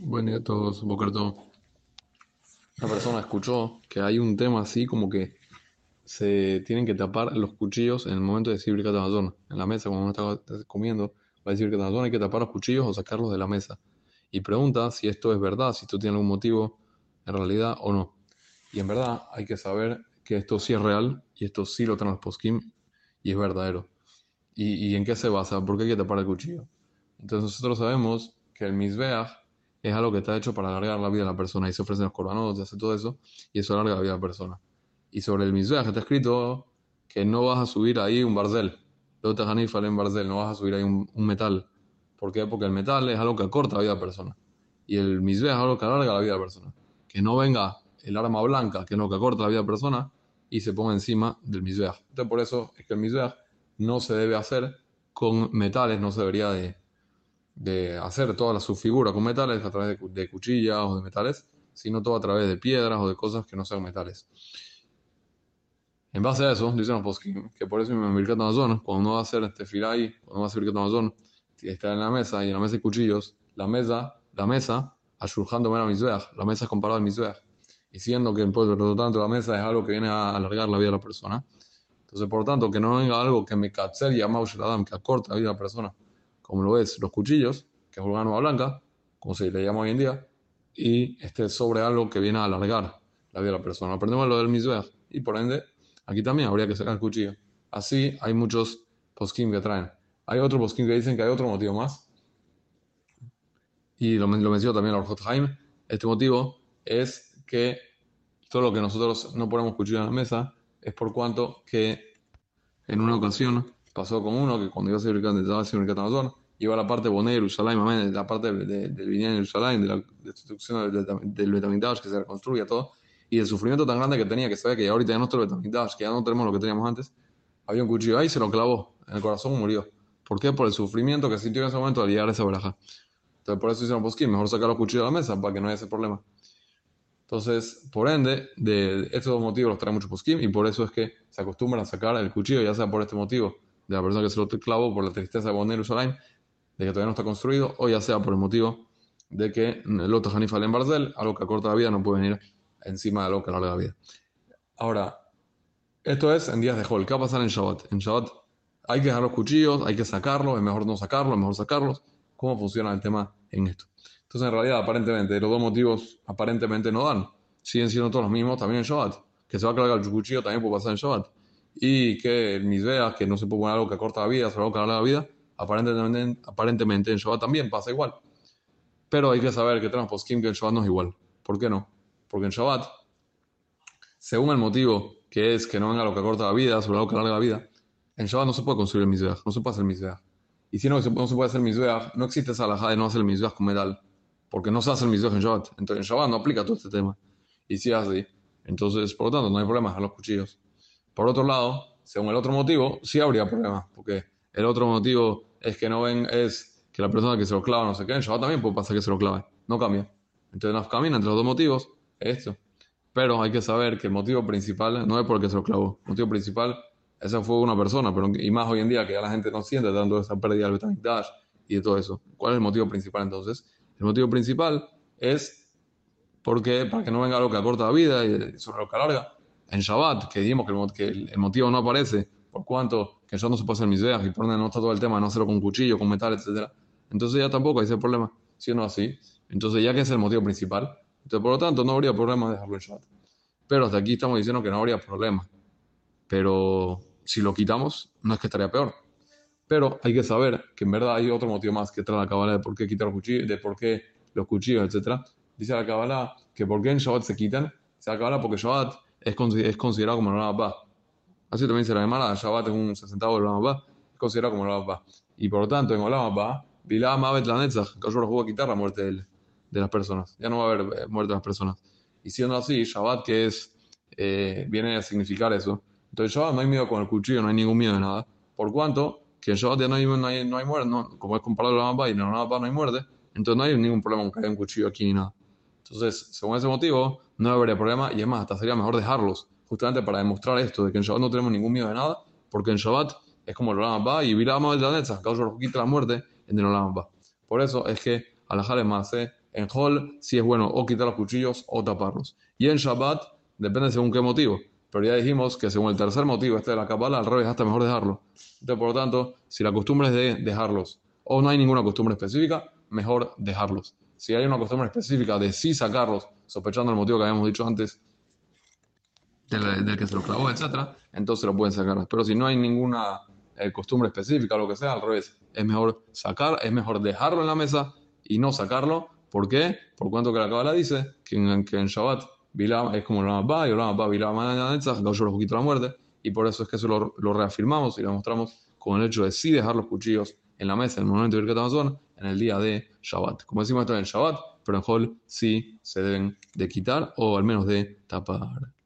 Buen día a todos. Una persona escuchó que hay un tema así como que se tienen que tapar los cuchillos en el momento de decir Birkat Hamazon. En la mesa, cuando uno está comiendo, va a decir Birkat Hamazon, hay que tapar los cuchillos o sacarlos de la mesa. Y pregunta si esto es verdad, si esto tiene algún motivo en realidad o no. Y en verdad hay que saber que esto sí es real y esto sí lo traen los poskim y es verdadero. ¿Y, ¿Y en qué se basa? ¿Por qué hay que tapar el cuchillo? Entonces nosotros sabemos que el misbeach es algo que está hecho para alargar la vida de la persona y se ofrecen los corbanos, se hace todo eso y eso alarga la vida de la persona. Y sobre el misbeach está escrito que no vas a subir ahí un barzel, en barzel, no vas a subir ahí un, metal. ¿Por qué? Porque el metal es algo que acorta la vida de la persona y el misbeach es algo que alarga la vida de la persona. Que no venga el arma blanca, que es lo que acorta la vida de la persona, y se ponga encima del misbeach. Entonces por eso es que el misbeach no se debe hacer con metales, no se debería de de hacer toda su figura con metales a través de, cuchillas o de metales, sino todo a través de piedras o de cosas que no sean metales. En base a eso, dicen los que por eso en Birkat Amazon, cuando uno va a hacer este firai, cuando va a hacer Birkat Amazon, está en la mesa y en la mesa hay cuchillos, la mesa, la mesa, ashurjando la misbeach, la mesa es comparada al misbeach, y siendo que por lo tanto la mesa es algo que viene a alargar la vida de la persona. Entonces, por lo tanto, que no venga algo que me katzer y Adam, que acorta la vida de la persona como lo es los cuchillos, que es nueva blanca, como se le llama hoy en día, y este sobre algo que viene a alargar la vida de la persona. Aprendemos lo del misbeach y por ende, aquí también habría que sacar el cuchillo. Así hay muchos poskim que traen. Hay otros poskim que dicen que hay otro motivo más. Y lo, lo mencionó también el Orjot Jaime. Este motivo es que todo lo que nosotros no ponemos cuchillo en la mesa es por cuanto que en una ocasión pasó con uno que cuando iba a ser el Amazon, iba a la parte de Jerusalén, la parte del Binyan de Jerusalén, de la destrucción del, del Betamigdash que se reconstruye todo, y el sufrimiento tan grande que tenía, que sabía que ahorita ya no está el que ya no tenemos lo que teníamos antes, había un cuchillo ahí y se lo clavó en el corazón murió. ¿Por qué? Por el sufrimiento que sintió en ese momento al llegar a esa baraja. Entonces, por eso hicieron posquín, mejor sacar los cuchillos de la mesa para que no haya ese problema. Entonces, por ende, de estos dos motivos los trae mucho posquín y por eso es que se acostumbran a sacar el cuchillo, ya sea por este motivo de la persona que se lo clavó por la tristeza de poner Jerusalén, de que todavía no está construido, o ya sea por el motivo de que el otro Hanifal en Barzel, algo que acorta la vida, no puede venir encima de algo que alarga la vida. Ahora, esto es en días de Hol. ¿Qué va a pasar en Shabbat? En Shabbat hay que dejar los cuchillos, hay que sacarlos, es mejor no sacarlos, es mejor sacarlos. ¿Cómo funciona el tema en esto? Entonces, en realidad, aparentemente, los dos motivos aparentemente no dan. Siguen siendo todos los mismos también en Shabbat. Que se va a cargar el cuchillo también puede pasar en Shabbat y que el misbea, que no se puede poner algo que acorta la vida, solo algo que alarga la vida, aparentemente, aparentemente en Shabbat también pasa igual. Pero hay que saber que tenemos poskim que en Shabbat no es igual. ¿Por qué no? Porque en Shabbat, según el motivo que es que no venga lo que acorta la vida, sobre algo que alarga la vida, en Shabbat no se puede construir el misbea, no se puede hacer el misbea. Y si no, no se puede hacer el misbea, no existe esa alajá de no hacer el misbea con metal, porque no se hace el misbea en Shabbat. Entonces en Shabbat no aplica todo este tema. Y si es así, entonces por lo tanto no hay problema a los cuchillos. Por otro lado, según el otro motivo, sí habría problemas, porque el otro motivo es que no ven, es que la persona que se lo clava no sé qué, en Shabbat también puede pasar que se lo clave, no cambia. Entonces no camina entre los dos motivos, es esto. Pero hay que saber que el motivo principal no es porque se lo clavó, el motivo principal, esa fue una persona, pero y más hoy en día que ya la gente no siente tanto esa pérdida del Dash y de todo eso. ¿Cuál es el motivo principal entonces? El motivo principal es porque para que no venga algo que acorta la vida y sobre lo que alarga en Shabbat, que dijimos que el, motivo no aparece, por cuanto que ya no se puede hacer misbeach y por donde no está todo el tema, no hacerlo con cuchillo, con metal, etc. Entonces ya tampoco hay ese problema, siendo así. Entonces ya que es el motivo principal, entonces por lo tanto no habría problema de dejarlo en Shabbat. Pero hasta aquí estamos diciendo que no habría problema. Pero si lo quitamos, no es que estaría peor. Pero hay que saber que en verdad hay otro motivo más que trae la cabala de por qué quitar los cuchillos, de por qué los cuchillos, etc. Dice la cabala que por qué en Shabbat se quitan. Dice la cabala porque Shabbat es, es considerado como el Olam Así también se la llama, Shabbat es un 60 del Olam es considerado como el Olam Y por lo tanto, en Olam Abba, Bilá Mavet la Netzach, que yo a quitar la muerte de, de, las personas. Ya no va a haber eh, muerte de las personas. Y siendo así, Shabbat, que es, eh, viene a significar eso. Entonces, Shabbat no hay miedo con el cuchillo, no hay ningún miedo de nada. Por cuanto, que en Shabbat ya no hay, no hay, no hay muerte, no, como es comparado al Olam y en el Olam no hay muerte, entonces no hay ningún problema con que haya un cuchillo aquí ni nada. Entonces, según ese motivo, no habría problema y es más, hasta sería mejor dejarlos, justamente para demostrar esto, de que en Shabbat no tenemos ningún miedo de nada, porque en Shabbat es como el Olam va y Vilama de la Netza, causa la muerte en el Olam va. Por eso es que Alajal más En Hol sí es bueno o quitar los cuchillos o taparlos. Y en Shabbat depende según qué motivo. Pero ya dijimos que según el tercer motivo, este de la Kabbalah, al revés, hasta mejor dejarlo. Entonces, por lo tanto, si la costumbre es de dejarlos o no hay ninguna costumbre específica, mejor dejarlos. Si hay una costumbre específica de sí sacarlos, sospechando el motivo que habíamos dicho antes, del, que se los clavó, etc., entonces lo pueden sacar. Pero si no hay ninguna eh, costumbre específica, lo que sea, al revés, es mejor sacar, es mejor dejarlo en la mesa y no sacarlo. ¿Por qué? Por cuanto que la Kabbalah dice que en, que en Shabbat es como la va y la va Bilá mañana cayó los poquito la muerte. Y por eso es que eso lo, lo, reafirmamos y lo mostramos con el hecho de sí dejar los cuchillos en la mesa en el momento del Amazon en el día de Shabbat. Como decimos esto en Shabbat, pero en Hol sí se deben de quitar o al menos de tapar.